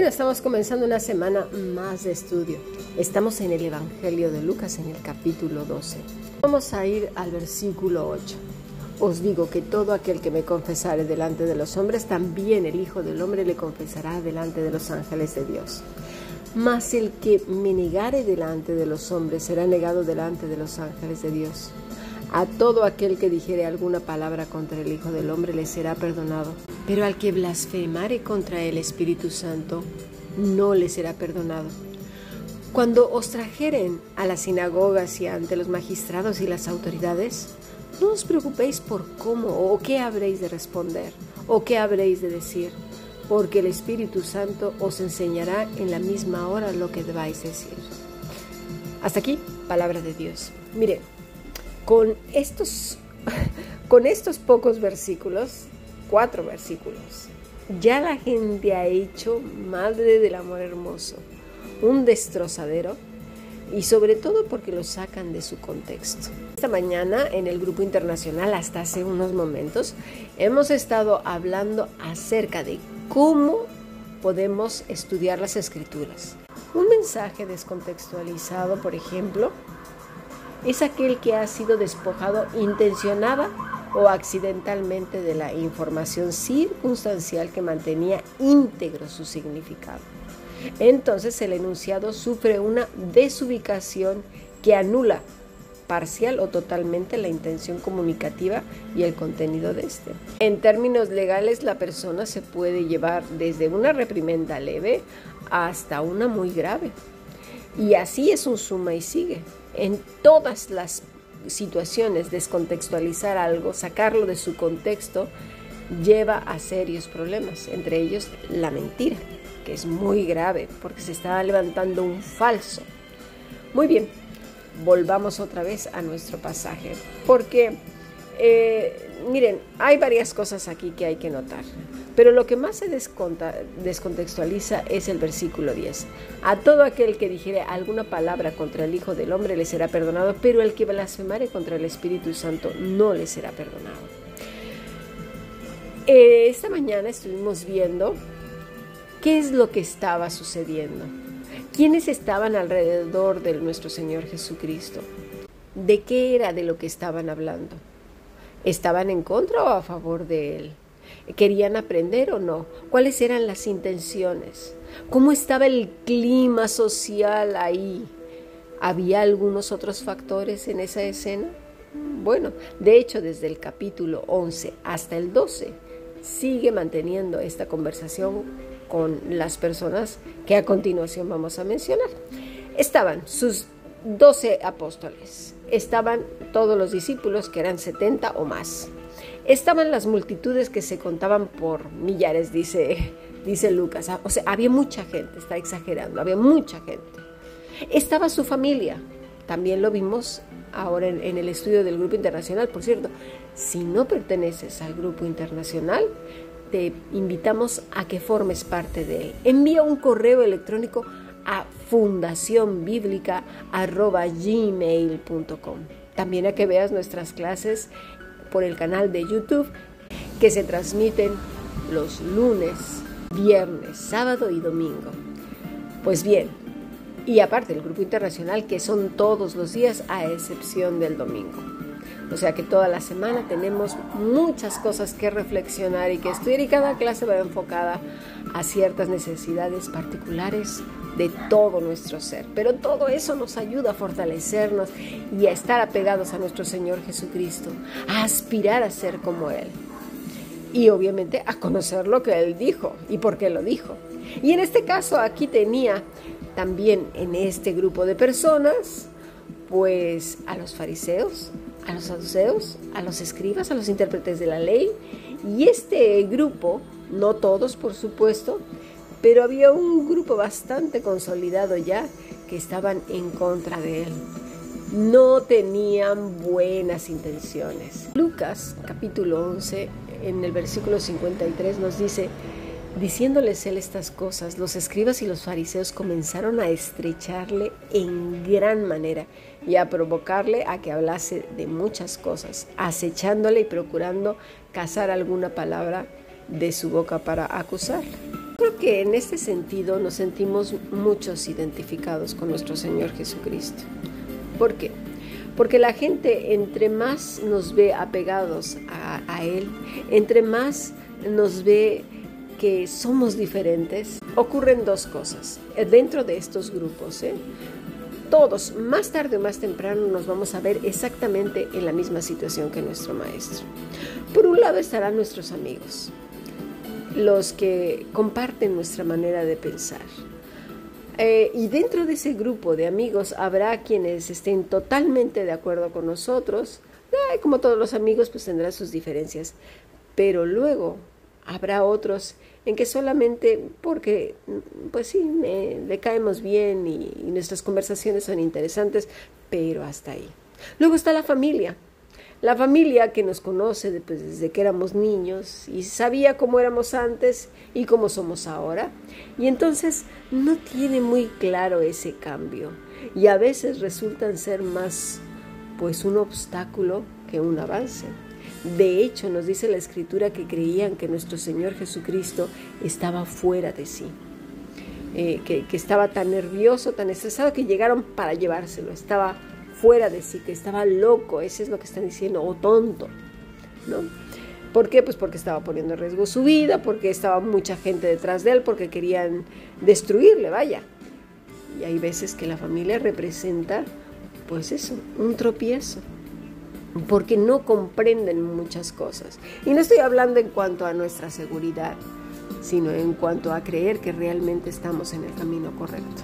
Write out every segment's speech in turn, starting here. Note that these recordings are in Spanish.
Bueno, estamos comenzando una semana más de estudio. Estamos en el Evangelio de Lucas en el capítulo 12. Vamos a ir al versículo 8. Os digo que todo aquel que me confesare delante de los hombres, también el Hijo del Hombre le confesará delante de los ángeles de Dios. Mas el que me negare delante de los hombres será negado delante de los ángeles de Dios. A todo aquel que dijere alguna palabra contra el Hijo del Hombre le será perdonado, pero al que blasfemare contra el Espíritu Santo no le será perdonado. Cuando os trajeren a las sinagogas y ante los magistrados y las autoridades, no os preocupéis por cómo o qué habréis de responder o qué habréis de decir, porque el Espíritu Santo os enseñará en la misma hora lo que debáis decir. Hasta aquí, palabra de Dios. Mire, con estos, con estos pocos versículos, cuatro versículos, ya la gente ha hecho Madre del Amor Hermoso, un destrozadero y sobre todo porque lo sacan de su contexto. Esta mañana en el grupo internacional, hasta hace unos momentos, hemos estado hablando acerca de cómo podemos estudiar las escrituras. Un mensaje descontextualizado, por ejemplo, es aquel que ha sido despojado intencionada o accidentalmente de la información circunstancial que mantenía íntegro su significado. Entonces el enunciado sufre una desubicación que anula parcial o totalmente la intención comunicativa y el contenido de este. En términos legales, la persona se puede llevar desde una reprimenda leve hasta una muy grave. Y así es un suma y sigue en todas las situaciones descontextualizar algo, sacarlo de su contexto, lleva a serios problemas, entre ellos la mentira, que es muy grave porque se está levantando un falso. Muy bien, volvamos otra vez a nuestro pasaje, porque eh, miren, hay varias cosas aquí que hay que notar. Pero lo que más se descontextualiza es el versículo 10. A todo aquel que dijere alguna palabra contra el Hijo del Hombre le será perdonado, pero el que blasfemare contra el Espíritu Santo no le será perdonado. Eh, esta mañana estuvimos viendo qué es lo que estaba sucediendo. ¿Quiénes estaban alrededor de nuestro Señor Jesucristo? ¿De qué era de lo que estaban hablando? ¿Estaban en contra o a favor de Él? ¿Querían aprender o no? ¿Cuáles eran las intenciones? ¿Cómo estaba el clima social ahí? ¿Había algunos otros factores en esa escena? Bueno, de hecho, desde el capítulo 11 hasta el 12 sigue manteniendo esta conversación con las personas que a continuación vamos a mencionar. Estaban sus 12 apóstoles, estaban todos los discípulos que eran 70 o más estaban las multitudes que se contaban por millares, dice, dice Lucas. Ah, o sea, había mucha gente, está exagerando, había mucha gente. Estaba su familia, también lo vimos ahora en, el estudio del Grupo Internacional. Por cierto, si no perteneces al Grupo Internacional, te invitamos a que formes parte de él. Envía un correo electrónico a fundacionbiblica.gmail.com. También a que veas nuestras clases por el canal de YouTube que se transmiten los lunes, viernes, sábado y domingo. Pues bien, y aparte el grupo internacional que son todos los días a excepción del domingo. O sea que toda la semana tenemos muchas cosas que reflexionar y que estudiar y cada clase va enfocada a ciertas necesidades particulares de todo nuestro ser. Pero todo eso nos ayuda a fortalecernos y a estar apegados a nuestro Señor Jesucristo, a aspirar a ser como Él. Y obviamente a conocer lo que Él dijo y por qué lo dijo. Y en este caso aquí tenía también en este grupo de personas, pues a los fariseos, a los saduceos, a los escribas, a los intérpretes de la ley. Y este grupo, no todos por supuesto, pero había un grupo bastante consolidado ya que estaban en contra de él. No tenían buenas intenciones. Lucas capítulo 11 en el versículo 53 nos dice, diciéndoles él estas cosas, los escribas y los fariseos comenzaron a estrecharle en gran manera y a provocarle a que hablase de muchas cosas, acechándole y procurando cazar alguna palabra de su boca para acusarle. Creo que en este sentido nos sentimos muchos identificados con nuestro Señor Jesucristo. ¿Por qué? Porque la gente entre más nos ve apegados a, Él, entre más nos ve que somos diferentes, ocurren dos cosas dentro de estos grupos. ¿eh? Todos, más tarde o más temprano, nos vamos a ver exactamente en la misma situación que nuestro maestro. Por un lado estarán nuestros amigos, los que comparten nuestra manera de pensar. Eh, y dentro de ese grupo de amigos habrá quienes estén totalmente de acuerdo con nosotros. como todos los amigos, pues tendrán sus diferencias. Pero luego habrá otros en que solamente porque, pues sí, le caemos bien y nuestras conversaciones son interesantes, pero hasta ahí. Luego está la familia. La familia que nos conoce pues, desde que éramos niños y sabía cómo éramos antes y cómo somos ahora. Y entonces no tiene muy claro ese cambio. Y a veces resultan ser más pues un obstáculo que un avance. De hecho, nos dice la escritura que creían que nuestro Señor Jesucristo estaba fuera de sí. Eh, que, que estaba tan nervioso, tan estresado que llegaron para llevárselo. Estaba fuera de sí, que estaba loco, ese es lo que están diciendo, o tonto, ¿no? ¿Por qué? Pues porque estaba poniendo en riesgo su vida, porque estaba mucha gente detrás de él, porque querían destruirle, vaya. Y hay veces que la familia representa, pues eso, un tropiezo, porque no comprenden muchas cosas. Y no estoy hablando en cuanto a nuestra seguridad, sino en cuanto a creer que realmente estamos en el camino correcto.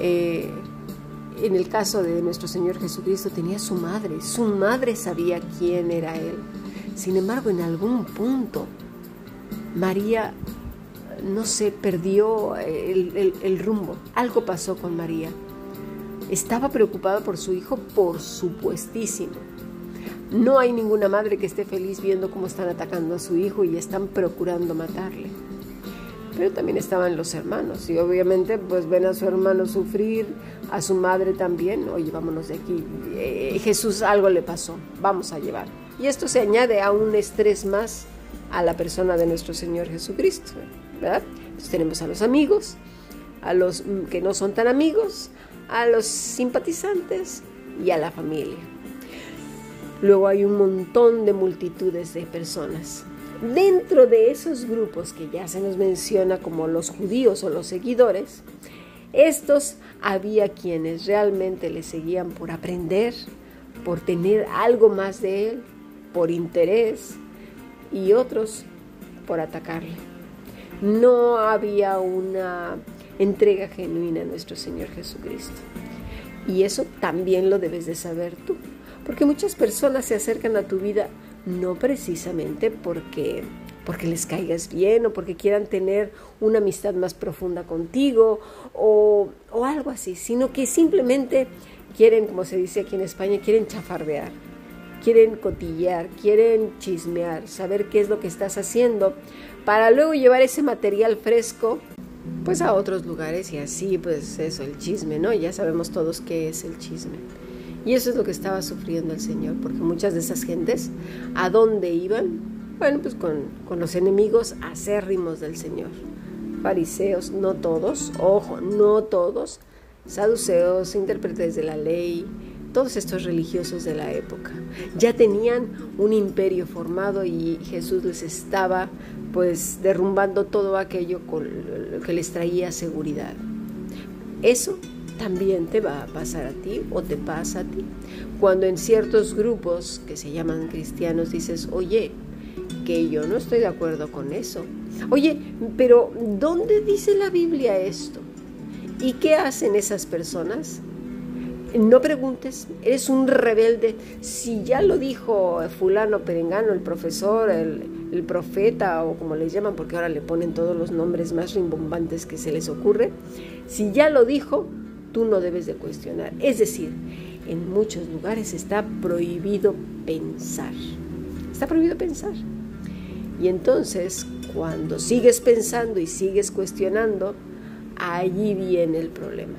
Eh, en el caso de nuestro Señor Jesucristo tenía su madre, su madre sabía quién era Él. Sin embargo, en algún punto, María, no sé, perdió el, rumbo. Algo pasó con María. Estaba preocupada por su hijo, por supuestísimo. No hay ninguna madre que esté feliz viendo cómo están atacando a su hijo y están procurando matarle pero también estaban los hermanos y obviamente pues ven a su hermano sufrir, a su madre también, oye, vámonos de aquí, eh, Jesús algo le pasó, vamos a llevar. Y esto se añade a un estrés más a la persona de nuestro Señor Jesucristo, ¿verdad? Entonces tenemos a los amigos, a los que no son tan amigos, a los simpatizantes y a la familia. Luego hay un montón de multitudes de personas Dentro de esos grupos que ya se nos menciona como los judíos o los seguidores, estos había quienes realmente le seguían por aprender, por tener algo más de él, por interés, y otros por atacarle. No había una entrega genuina a nuestro Señor Jesucristo. Y eso también lo debes de saber tú, porque muchas personas se acercan a tu vida no precisamente porque porque les caigas bien o porque quieran tener una amistad más profunda contigo o, algo así, sino que simplemente quieren, como se dice aquí en España, quieren chafardear, quieren cotillear, quieren chismear, saber qué es lo que estás haciendo, para luego llevar ese material fresco pues a otros lugares y así pues eso, el chisme, ¿no? Ya sabemos todos qué es el chisme. Y eso es lo que estaba sufriendo el Señor, porque muchas de esas gentes, ¿a dónde iban? Bueno, pues con, con los enemigos acérrimos del Señor. Fariseos, no todos, ojo, no todos, saduceos, intérpretes de la ley, todos estos religiosos de la época. Ya tenían un imperio formado y Jesús les estaba pues derrumbando todo aquello con lo que les traía seguridad. Eso también te va a pasar a ti o te pasa a ti. Cuando en ciertos grupos que se llaman cristianos dices, oye, que yo no estoy de acuerdo con eso. Oye, pero ¿dónde dice la Biblia esto? ¿Y qué hacen esas personas? No preguntes, eres un rebelde. Si ya lo dijo fulano, perengano, el profesor, el, el profeta o como les llaman, porque ahora le ponen todos los nombres más rimbombantes que se les ocurre, si ya lo dijo, tú no debes de cuestionar. Es decir, en muchos lugares está prohibido pensar. Está prohibido pensar. Y entonces, cuando sigues pensando y sigues cuestionando, allí viene el problema.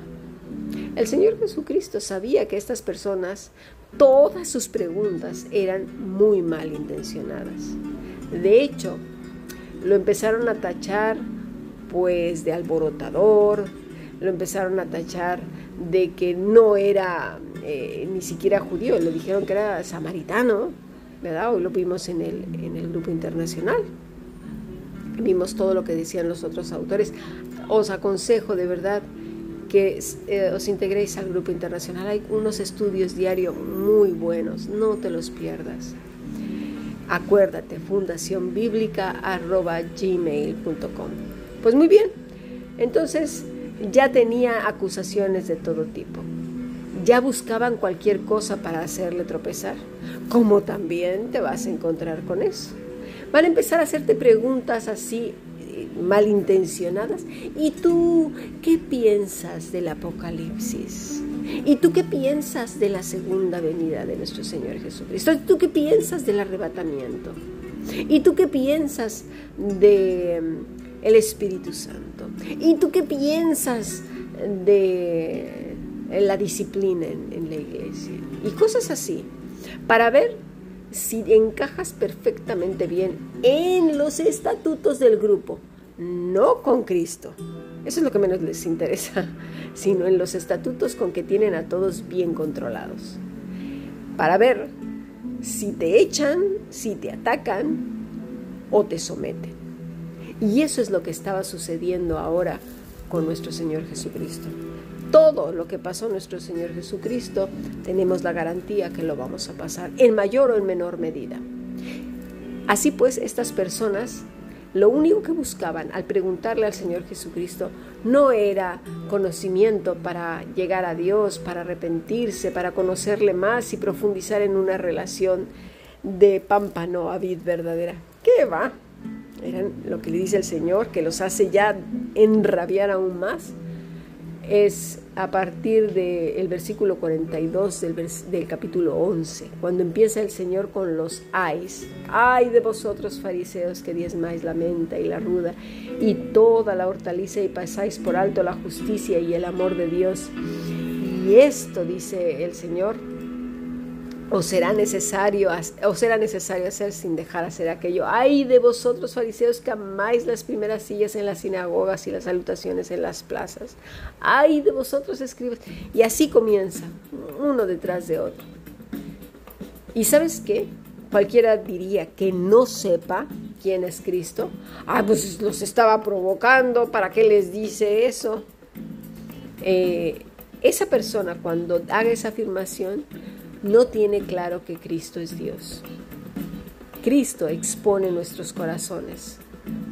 El Señor Jesucristo sabía que estas personas, todas sus preguntas eran muy mal intencionadas. De hecho, lo empezaron a tachar pues de alborotador, lo empezaron a tachar de que no era eh, ni siquiera judío, le dijeron que era samaritano, ¿verdad? Hoy lo vimos en el, en el grupo internacional. Vimos todo lo que decían los otros autores. Os aconsejo de verdad que eh, os integréis al grupo internacional. Hay unos estudios diarios muy buenos, no te los pierdas. Acuérdate, fundacionbiblica.gmail.com. Pues muy bien, entonces ya tenía acusaciones de todo tipo. Ya buscaban cualquier cosa para hacerle tropezar, como también te vas a encontrar con eso. Van a empezar a hacerte preguntas así eh, malintencionadas. ¿Y tú qué piensas del Apocalipsis? ¿Y tú qué piensas de la segunda venida de nuestro Señor Jesucristo? ¿Y tú qué piensas del arrebatamiento? ¿Y tú qué piensas de mm, el Espíritu Santo? ¿Y tú qué piensas de la disciplina en, en la iglesia? Y cosas así, para ver si encajas perfectamente bien en los estatutos del grupo, no con Cristo. Eso es lo que menos les interesa, sino en los estatutos con que tienen a todos bien controlados. Para ver si te echan, si te atacan o te someten. Y eso es lo que estaba sucediendo ahora con nuestro Señor Jesucristo todo lo que pasó nuestro Señor Jesucristo, tenemos la garantía que lo vamos a pasar, en mayor o en menor medida. Así pues, estas personas lo único que buscaban al preguntarle al Señor Jesucristo no era conocimiento para llegar a Dios, para arrepentirse, para conocerle más y profundizar en una relación de pámpano a vid verdadera. ¿Qué va? Eran lo que le dice el Señor, que los hace ya enrabiar aún más es a partir del versículo 42 del, del, capítulo 11, cuando empieza el Señor con los ayes. Ay de vosotros fariseos que diezmáis la menta y la ruda y toda la hortaliza y pasáis por alto la justicia y el amor de Dios. Y esto, dice el Señor, o será necesario, o será necesario hacer sin dejar hacer aquello. Ay de vosotros fariseos que amáis las primeras sillas en las sinagogas y las salutaciones en las plazas. Ay de vosotros escribas. Y así comienza, uno detrás de otro. ¿Y sabes qué? Cualquiera diría que no sepa quién es Cristo. Ah, pues los estaba provocando, ¿para qué les dice eso? Eh, esa persona cuando haga esa afirmación no tiene claro que Cristo es Dios. Cristo expone nuestros corazones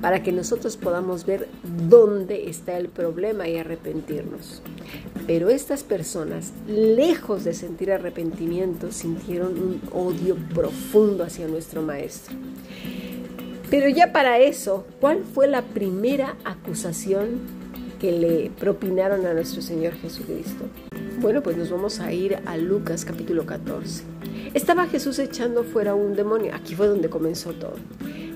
para que nosotros podamos ver dónde está el problema y arrepentirnos. Pero estas personas, lejos de sentir arrepentimiento, sintieron un odio profundo hacia nuestro Maestro. Pero ya para eso, ¿cuál fue la primera acusación que le propinaron a nuestro Señor Jesucristo? Bueno, pues nos vamos a ir a Lucas capítulo 14. Estaba Jesús echando fuera un demonio. Aquí fue donde comenzó todo.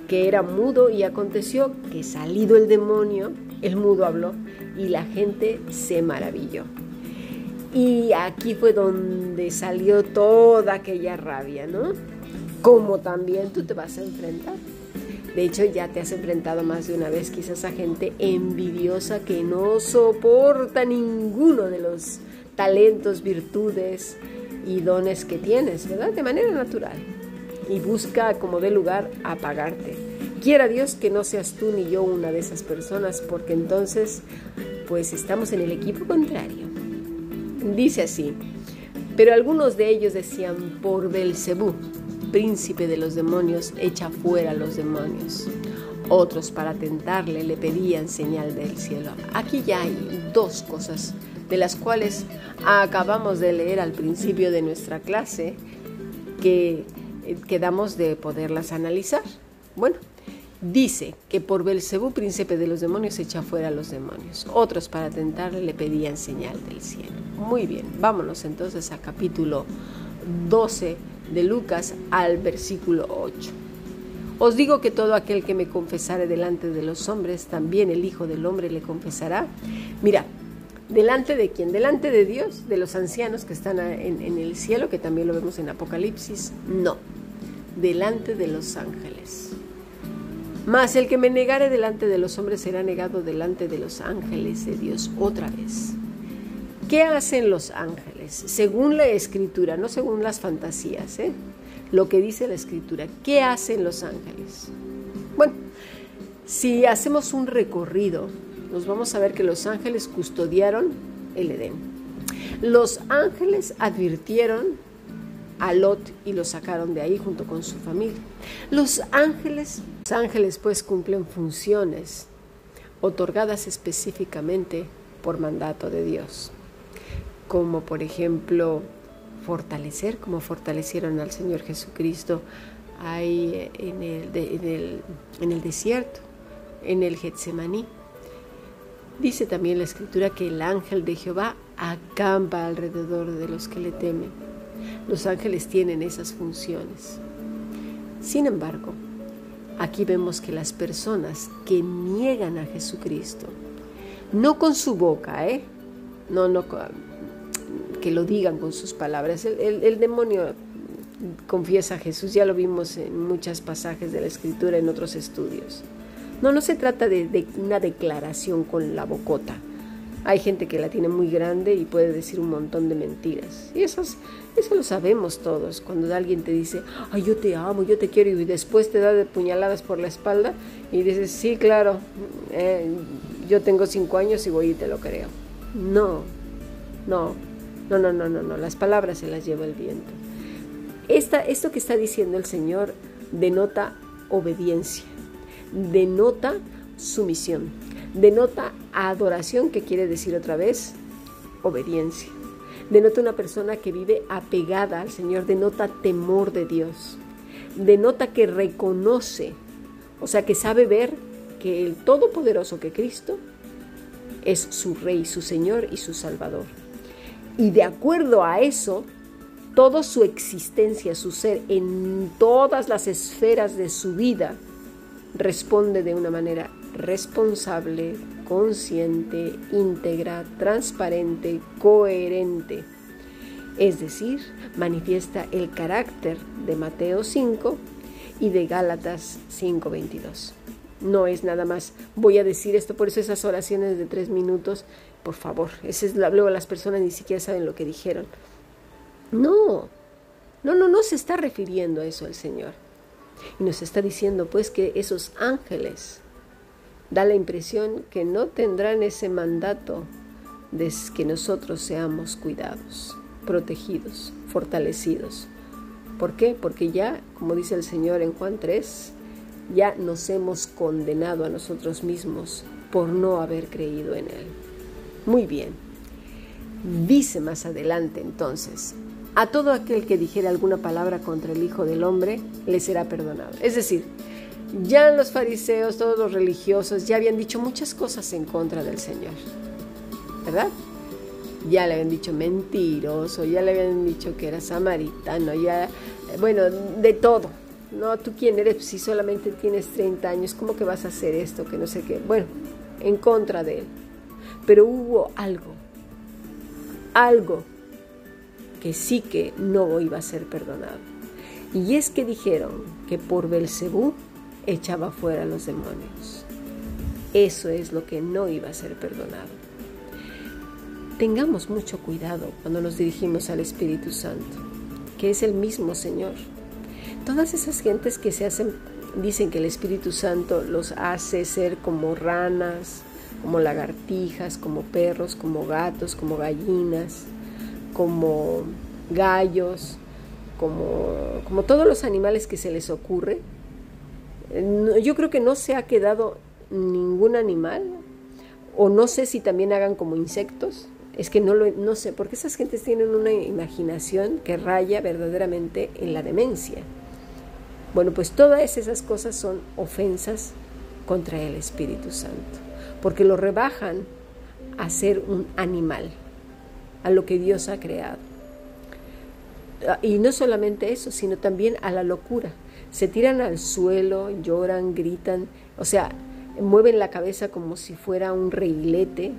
Que era mudo y aconteció que salido el demonio, el mudo habló y la gente se maravilló. Y aquí fue donde salió toda aquella rabia, ¿no? Como también tú te vas a enfrentar. De hecho, ya te has enfrentado más de una vez quizás a gente envidiosa que no soporta ninguno de los talentos, virtudes y dones que tienes, ¿verdad? De manera natural. Y busca como de lugar apagarte. Quiera Dios que no seas tú ni yo una de esas personas, porque entonces pues estamos en el equipo contrario. Dice así, pero algunos de ellos decían, por Belcebú, príncipe de los demonios, echa fuera a los demonios. Otros para tentarle le pedían señal del cielo. Aquí ya hay dos cosas de las cuales acabamos de leer al principio de nuestra clase, que eh, quedamos de poderlas analizar. Bueno, dice que por Belcebú, príncipe de los demonios, echa fuera a los demonios. Otros para tentarle le pedían señal del cielo. Muy bien, vámonos entonces a capítulo 12 de Lucas al versículo 8. Os digo que todo aquel que me confesare delante de los hombres, también el Hijo del Hombre le confesará. Mira, ¿Delante de quién? Delante de Dios, de los ancianos que están en, el cielo, que también lo vemos en Apocalipsis. No, delante de los ángeles. Mas el que me negare delante de los hombres será negado delante de los ángeles de Dios otra vez. ¿Qué hacen los ángeles? Según la escritura, no según las fantasías, ¿eh? lo que dice la escritura. ¿Qué hacen los ángeles? Bueno, si hacemos un recorrido, nos vamos a ver que los ángeles custodiaron el Edén. Los ángeles advirtieron a Lot y lo sacaron de ahí junto con su familia. Los ángeles los ángeles pues cumplen funciones otorgadas específicamente por mandato de Dios, como por ejemplo fortalecer, como fortalecieron al Señor Jesucristo ahí en el, en el desierto, en el Getsemaní. Dice también la escritura que el ángel de Jehová acampa alrededor de los que le temen. Los ángeles tienen esas funciones. Sin embargo, Aquí vemos que las personas que niegan a Jesucristo, no con su boca, ¿eh? no, no, que lo digan con sus palabras. El, demonio confiesa a Jesús, ya lo vimos en muchos pasajes de la Escritura, en otros estudios. No, no se trata de, una declaración con la bocota, hay gente que la tiene muy grande y puede decir un montón de mentiras. Y eso, eso lo sabemos todos. Cuando alguien te dice, ay, yo te amo, yo te quiero, y después te da de puñaladas por la espalda y dices, sí, claro, eh, yo tengo cinco años y voy y te lo creo. No, no, no, no, no, no, no. Las palabras se las lleva el viento. Esta, esto que está diciendo el Señor denota obediencia, denota sumisión denota adoración, que quiere decir otra vez obediencia. Denota una persona que vive apegada al Señor, denota temor de Dios. Denota que reconoce, o sea, que sabe ver que el Todopoderoso que Cristo es su Rey, su Señor y su Salvador. Y de acuerdo a eso, toda su existencia, su ser, en todas las esferas de su vida, responde de una manera responsable, consciente, íntegra, transparente, coherente. Es decir, manifiesta el carácter de Mateo 5 y de Gálatas 5:22. No es nada más, voy a decir esto, por eso esas oraciones de tres minutos, por favor, ese es, luego las personas ni siquiera saben lo que dijeron. No, no, no, no se está refiriendo a eso el Señor. Y nos está diciendo pues que esos ángeles da la impresión que no tendrán ese mandato de que nosotros seamos cuidados, protegidos, fortalecidos. ¿Por qué? Porque ya, como dice el Señor en Juan 3, ya nos hemos condenado a nosotros mismos por no haber creído en Él. Muy bien. Dice más adelante entonces, a todo aquel que dijera alguna palabra contra el Hijo del Hombre, le será perdonado. Es decir, ya los fariseos, todos los religiosos, ya habían dicho muchas cosas en contra del Señor, ¿verdad? Ya le habían dicho mentiroso, ya le habían dicho que era samaritano, ya, bueno, de todo. No, tú quién eres si solamente tienes 30 años, ¿cómo que vas a hacer esto? Que no sé qué. Bueno, en contra de él. Pero hubo algo, algo que sí que no iba a ser perdonado. Y es que dijeron que por Belcebú echaba fuera los demonios. Eso es lo que no iba a ser perdonado. Tengamos mucho cuidado cuando nos dirigimos al Espíritu Santo, que es el mismo Señor. Todas esas gentes que se hacen, dicen que el Espíritu Santo los hace ser como ranas, como lagartijas, como perros, como gatos, como gallinas, como gallos, como, como todos los animales que se les ocurre, yo creo que no se ha quedado ningún animal, o no sé si también hagan como insectos, es que no lo no sé, porque esas gentes tienen una imaginación que raya verdaderamente en la demencia. Bueno, pues todas esas cosas son ofensas contra el Espíritu Santo, porque lo rebajan a ser un animal, a lo que Dios ha creado. Y no solamente eso, sino también a la locura se tiran al suelo, lloran, gritan, o sea, mueven la cabeza como si fuera un reilete.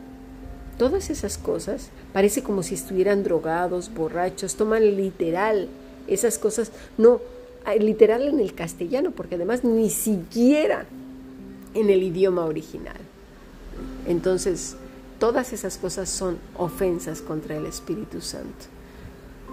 Todas esas cosas parece como si estuvieran drogados, borrachos, toman literal esas cosas, no, literal en el castellano, porque además ni siquiera en el idioma original. Entonces, todas esas cosas son ofensas contra el Espíritu Santo.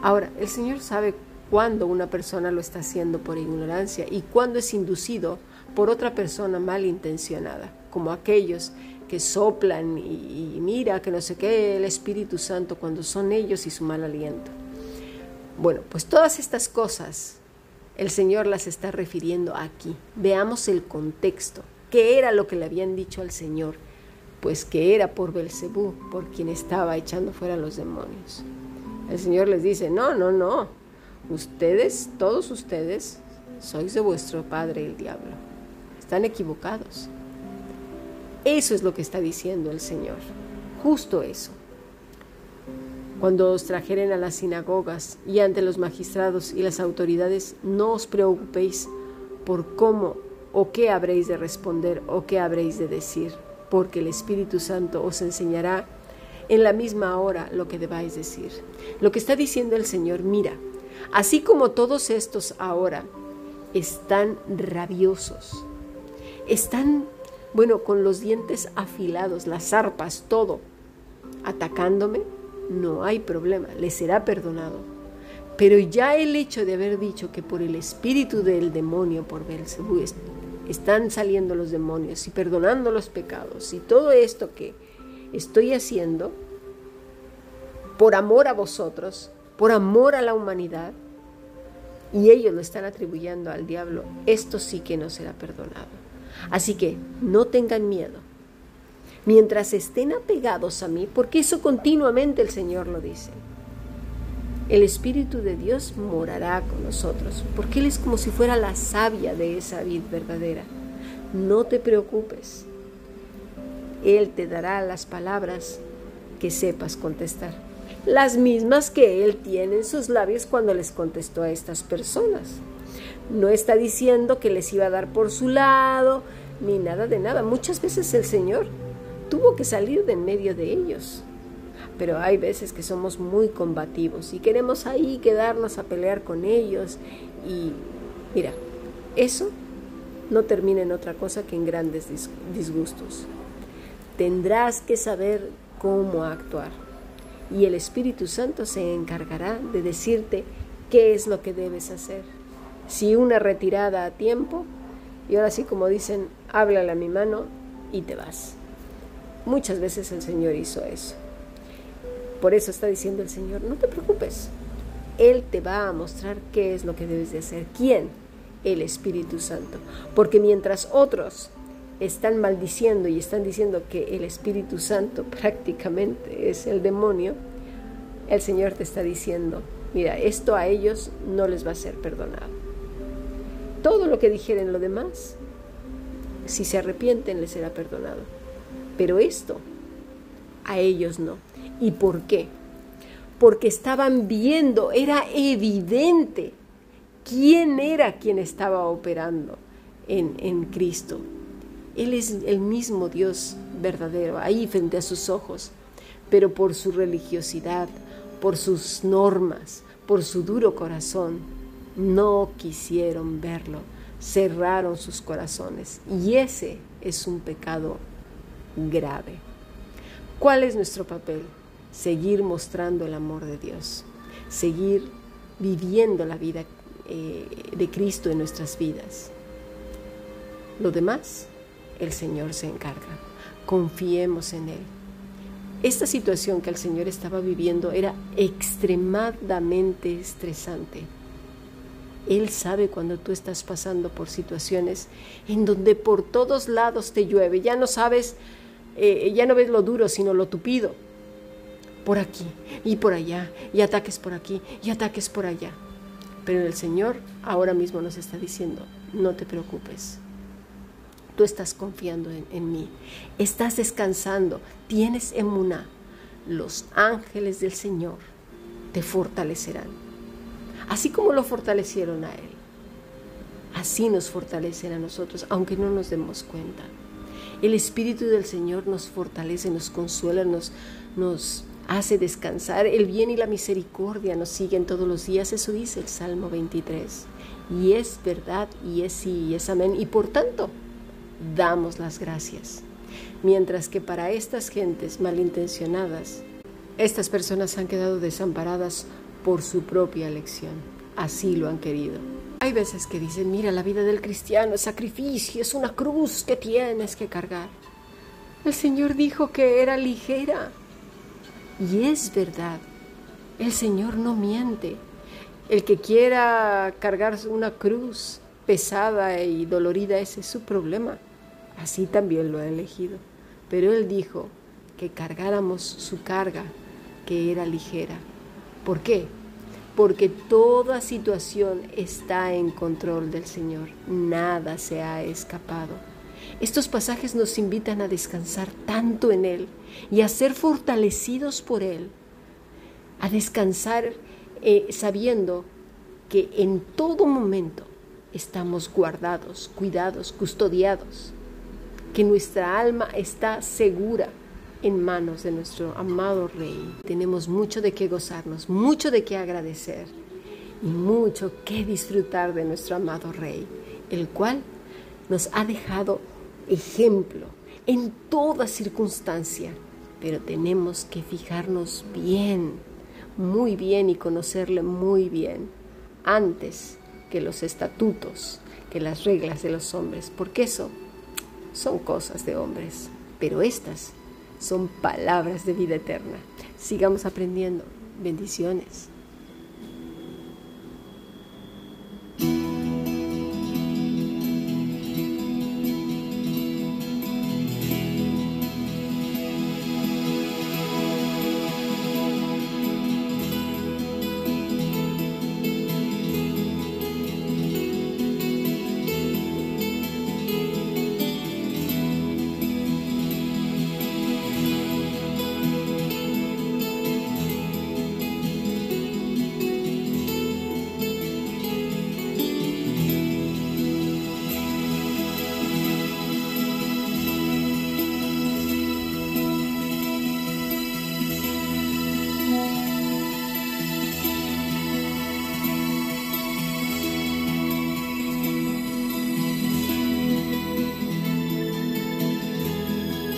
Ahora, el Señor sabe cuándo una persona lo está haciendo por ignorancia y cuándo es inducido por otra persona malintencionada, como aquellos que soplan y, mira que no sé qué el Espíritu Santo cuando son ellos y su mal aliento. Bueno, pues todas estas cosas el Señor las está refiriendo aquí. Veamos el contexto. ¿Qué era lo que le habían dicho al Señor? Pues que era por Belcebú, por quien estaba echando fuera los demonios. El Señor les dice, no, no, no. Ustedes, todos ustedes, sois de vuestro padre el diablo. Están equivocados. Eso es lo que está diciendo el Señor. Justo eso. Cuando os trajeren a las sinagogas y ante los magistrados y las autoridades, no os preocupéis por cómo o qué habréis de responder o qué habréis de decir, porque el Espíritu Santo os enseñará en la misma hora lo que debáis decir. Lo que está diciendo el Señor, mira, así como todos estos ahora están rabiosos, están, bueno, con los dientes afilados, las arpas, todo, atacándome, no hay problema, le será perdonado. Pero ya el hecho de haber dicho que por el espíritu del demonio, por Belcebú, están saliendo los demonios y perdonando los pecados y todo esto que estoy haciendo por amor a vosotros, por amor a la humanidad, y ellos lo están atribuyendo al diablo, esto sí que no será perdonado. Así que no tengan miedo mientras estén apegados a mí, porque eso continuamente el Señor lo dice. El Espíritu de Dios morará con nosotros, porque Él es como si fuera la savia de esa vid verdadera. No te preocupes. Él te dará las palabras que sepas contestar. Las mismas que Él tiene en sus labios cuando les contestó a estas personas. No está diciendo que les iba a dar por su lado, ni nada de nada. Muchas veces el Señor tuvo que salir de en medio de ellos. Pero hay veces que somos muy combativos y queremos ahí quedarnos a pelear con ellos. Y mira, eso no termina en otra cosa que en grandes disgustos. Tendrás que saber cómo actuar. Y el Espíritu Santo se encargará de decirte qué es lo que debes hacer. Si una retirada a tiempo, y ahora sí como dicen, háblale a mi mano y te vas. Muchas veces el Señor hizo eso. Por eso está diciendo el Señor, no te preocupes. Él te va a mostrar qué es lo que debes de hacer. ¿Quién? El Espíritu Santo. Porque mientras otros están maldiciendo y están diciendo que el Espíritu Santo prácticamente es el demonio, el Señor te está diciendo, mira, esto a ellos no les va a ser perdonado. Todo lo que dijeren lo demás, si se arrepienten, les será perdonado pero esto a ellos no. ¿Y por qué? Porque estaban viendo, era evidente quién era quien estaba operando en, en Cristo. Él es el mismo Dios verdadero, ahí frente a sus ojos, pero por su religiosidad, por sus normas, por su duro corazón, no quisieron verlo, cerraron sus corazones. Y ese es un pecado grave. ¿Cuál es nuestro papel? Seguir mostrando el amor de Dios, seguir viviendo la vida eh, de Cristo en nuestras vidas. Lo demás, el Señor se encarga. Confiemos en Él. Esta situación que el Señor estaba viviendo era extremadamente estresante. Él sabe cuando tú estás pasando por situaciones en donde por todos lados te llueve, ya no sabes eh, ya no ves lo duro, sino lo tupido. Por aquí y por allá, y ataques por aquí y ataques por allá. Pero el Señor ahora mismo nos está diciendo, no te preocupes. Tú estás confiando en, mí, estás descansando, tienes emuná. Los ángeles del Señor te fortalecerán. Así como lo fortalecieron a Él, así nos fortalecen a nosotros, aunque no nos demos cuenta. El Espíritu del Señor nos fortalece, nos consuela, nos, nos hace descansar. El bien y la misericordia nos siguen todos los días. Eso dice el Salmo 23. Y es verdad, y es sí, y es amén. Y por tanto, damos las gracias. Mientras que para estas gentes malintencionadas, estas personas han quedado desamparadas por su propia elección. Así lo han querido. Hay veces que dicen, mira, la vida del cristiano es sacrificio, es una cruz que tienes que cargar. El Señor dijo que era ligera. Y es verdad, el Señor no miente. El que quiera cargar una cruz pesada y dolorida, ese es su problema. Así también lo ha elegido. Pero Él dijo que cargáramos su carga, que era ligera. ¿Por qué? Porque toda situación está en control del Señor. Nada se ha escapado. Estos pasajes nos invitan a descansar tanto en Él y a ser fortalecidos por Él. A descansar eh, sabiendo que en todo momento estamos guardados, cuidados, custodiados, que nuestra alma está segura en manos de nuestro amado Rey. Tenemos mucho de qué gozarnos, mucho de qué agradecer y mucho que disfrutar de nuestro amado Rey, el cual nos ha dejado ejemplo en toda circunstancia, pero tenemos que fijarnos bien, muy bien y conocerle muy bien antes que los estatutos, que las reglas de los hombres, porque eso son cosas de hombres, pero estas son palabras de vida eterna. Sigamos aprendiendo. Bendiciones.